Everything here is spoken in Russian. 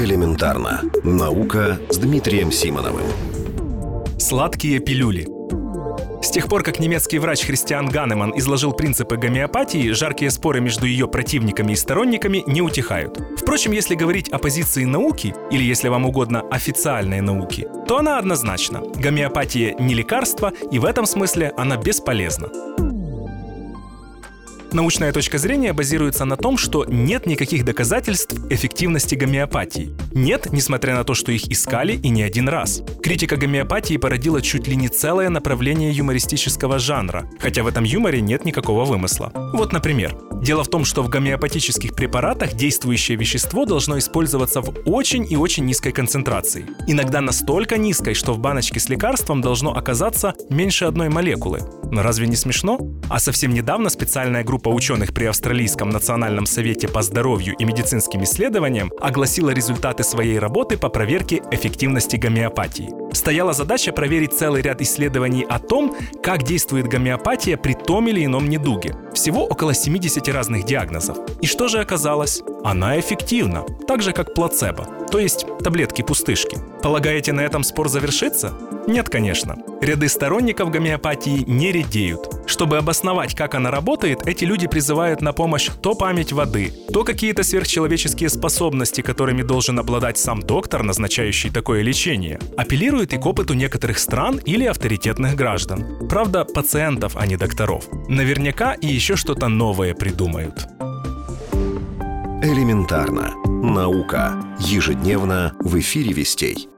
Элементарно. Наука с Дмитрием Симоновым. Сладкие пилюли. С тех пор, как немецкий врач Христиан Ганеман изложил принципы гомеопатии, жаркие споры между ее противниками и сторонниками не утихают. Впрочем, если говорить о позиции науки, или если вам угодно официальной науки, то она однозначна. Гомеопатия не лекарство, и в этом смысле она бесполезна. Научная точка зрения базируется на том, что нет никаких доказательств эффективности гомеопатии. Нет, несмотря на то, что их искали и не один раз. Критика гомеопатии породила чуть ли не целое направление юмористического жанра, хотя в этом юморе нет никакого вымысла. Вот, например, дело в том, что в гомеопатических препаратах действующее вещество должно использоваться в очень и очень низкой концентрации. Иногда настолько низкой, что в баночке с лекарством должно оказаться меньше одной молекулы. Но разве не смешно? А совсем недавно специальная группа ученых при Австралийском национальном совете по здоровью и медицинским исследованиям огласила результаты своей работы по проверке эффективности гомеопатии. Стояла задача проверить целый ряд исследований о том, как действует гомеопатия при том или ином недуге. Всего около 70 разных диагнозов. И что же оказалось? Она эффективна, так же как плацебо, то есть таблетки-пустышки. Полагаете, на этом спор завершится? Нет, конечно. Ряды сторонников гомеопатии не редеют. Чтобы обосновать, как она работает, эти люди призывают на помощь то память воды, то какие-то сверхчеловеческие способности, которыми должен обладать сам доктор, назначающий такое лечение. Апеллируют и к опыту некоторых стран или авторитетных граждан. Правда, пациентов, а не докторов. Наверняка и еще что-то новое придумают. Элементарно. Наука. Ежедневно в эфире «Вестей».